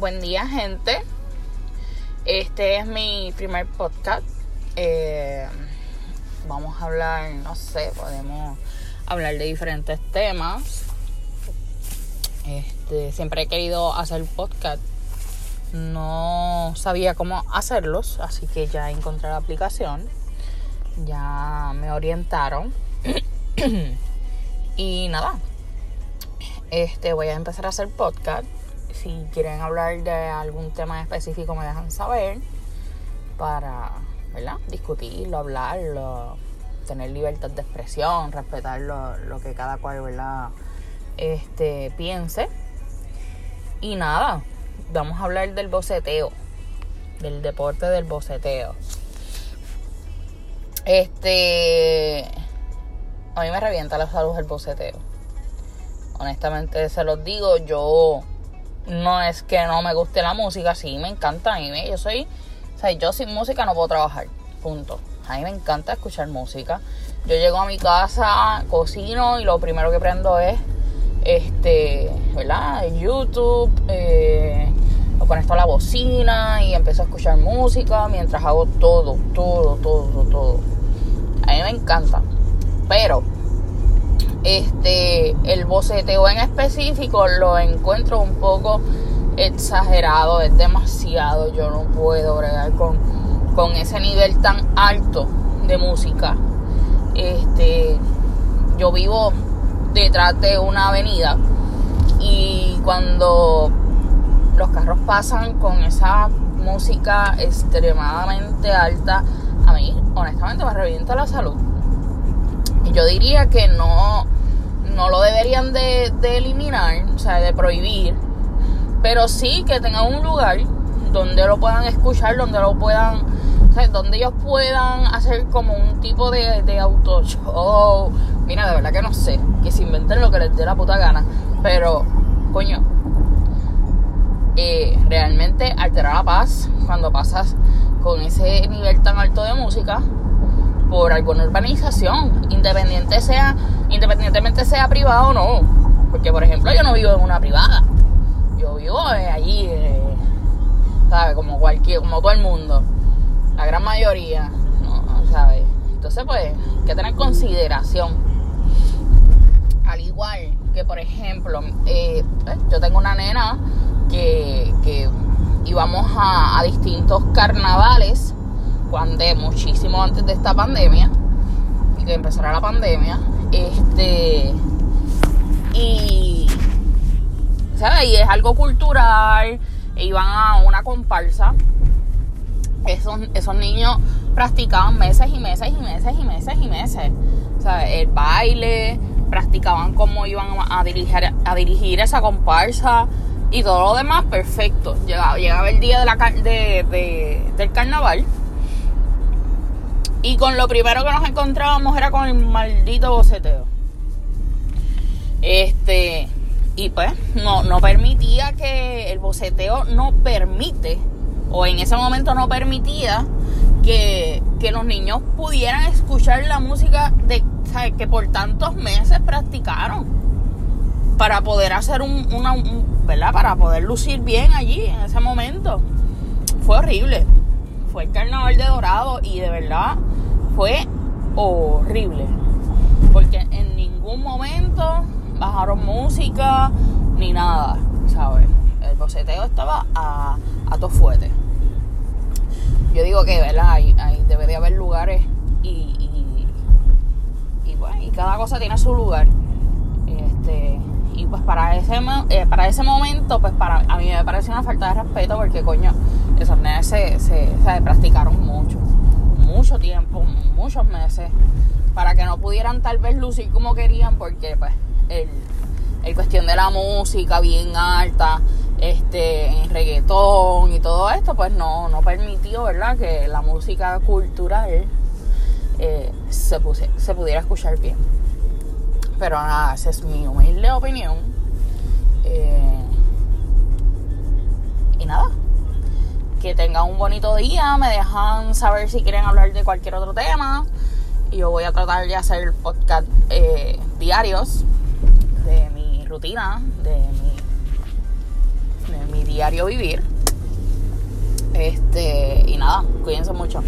Buen día, gente. Este es mi primer podcast. Eh, vamos a hablar, no sé, podemos hablar de diferentes temas. Este, siempre he querido hacer podcast. No sabía cómo hacerlos, así que ya encontré la aplicación. Ya me orientaron. y nada. Este, voy a empezar a hacer podcast si quieren hablar de algún tema específico me dejan saber para, ¿verdad? Discutirlo, hablarlo, tener libertad de expresión, respetar lo, que cada cual, ¿verdad? Este, piense. Y nada, vamos a hablar del boceteo, del deporte del boceteo. Este, a mí me revienta la salud el boceteo. Honestamente se los digo, yo no es que no me guste la música, sí, me encanta. A mí yo soy, o sea, yo sin música no puedo trabajar, punto. A mí me encanta escuchar música. Yo llego a mi casa, cocino y lo primero que prendo es, este, ¿verdad? YouTube, eh, lo conecto a la bocina y empiezo a escuchar música mientras hago todo, todo, todo, todo. A mí me encanta. Pero este, el boceteo en específico lo encuentro un poco exagerado, es demasiado. Yo no puedo bregar con, con ese nivel tan alto de música. Este, yo vivo detrás de una avenida y cuando los carros pasan con esa música extremadamente alta, a mí honestamente me revienta la salud. Yo diría que no, no lo deberían de, eliminar, o sea, de prohibir, pero sí que tengan un lugar donde lo puedan escuchar, donde lo puedan, o sea, donde ellos puedan hacer como un tipo de, de auto show. Mira, de verdad que no sé, que se inventen lo que les dé la puta gana, pero, coño, eh, realmente altera la paz cuando pasas con ese nivel tan alto de música por alguna urbanización, independiente sea, independientemente sea privado o no. Porque, por ejemplo, yo no vivo en una privada. Yo vivo eh, allí, eh, ¿sabes? Como cualquier, como todo el mundo. La gran mayoría, ¿no? ¿sabes? Entonces, pues, hay que tener consideración. Al igual que, por ejemplo, eh, yo tengo una nena que, que íbamos a, a distintos carnavales cuando muchísimo antes de esta pandemia empezara la pandemia este y ¿sabes? y es algo cultural e iban a una comparsa esos, esos niños practicaban meses y meses y meses y meses y meses ¿sabes? el baile practicaban cómo iban a dirigir, a dirigir esa comparsa y todo lo demás perfecto llegaba, llegaba el día del carnaval y con lo primero que nos encontrábamos era con el maldito boceteo. Este, y pues no, no permitía que el boceteo no permite, o en ese momento no permitía que, los niños pudieran escuchar la música de, que por tantos meses practicaron para poder hacer un, una, ¿verdad? Para poder lucir bien allí en ese momento. Fue horrible fue el carnaval de Dorado y de verdad fue horrible. Porque en ningún momento bajaron música ni nada, ¿sabes? El boceteo estaba a, a todo fuerte. Yo digo que, ¿verdad? Hay, debe de haber lugares y, y, y, bueno, y cada cosa tiene su lugar. Este, y pues para ese, eh, para ese momento, pues para a mí me parece una falta de respeto porque coño, esos nenes se, se, practicaron mucho, para que no pudieran tal vez lucir como querían porque pues el, el cuestión de la música bien alta, este, en reggaetón y todo esto, pues no, no permitió, ¿verdad? Que la música cultural eh, se, se pudiera escuchar bien. Pero nada, esa es mi humilde opinión. Eh, y nada, que tengan un bonito día. Me dejan saber si quieren hablar de cualquier otro tema. Yo voy a tratar de hacer podcast eh, diarios de mi rutina, de mi, de mi diario vivir. Este, y nada, cuídense mucho.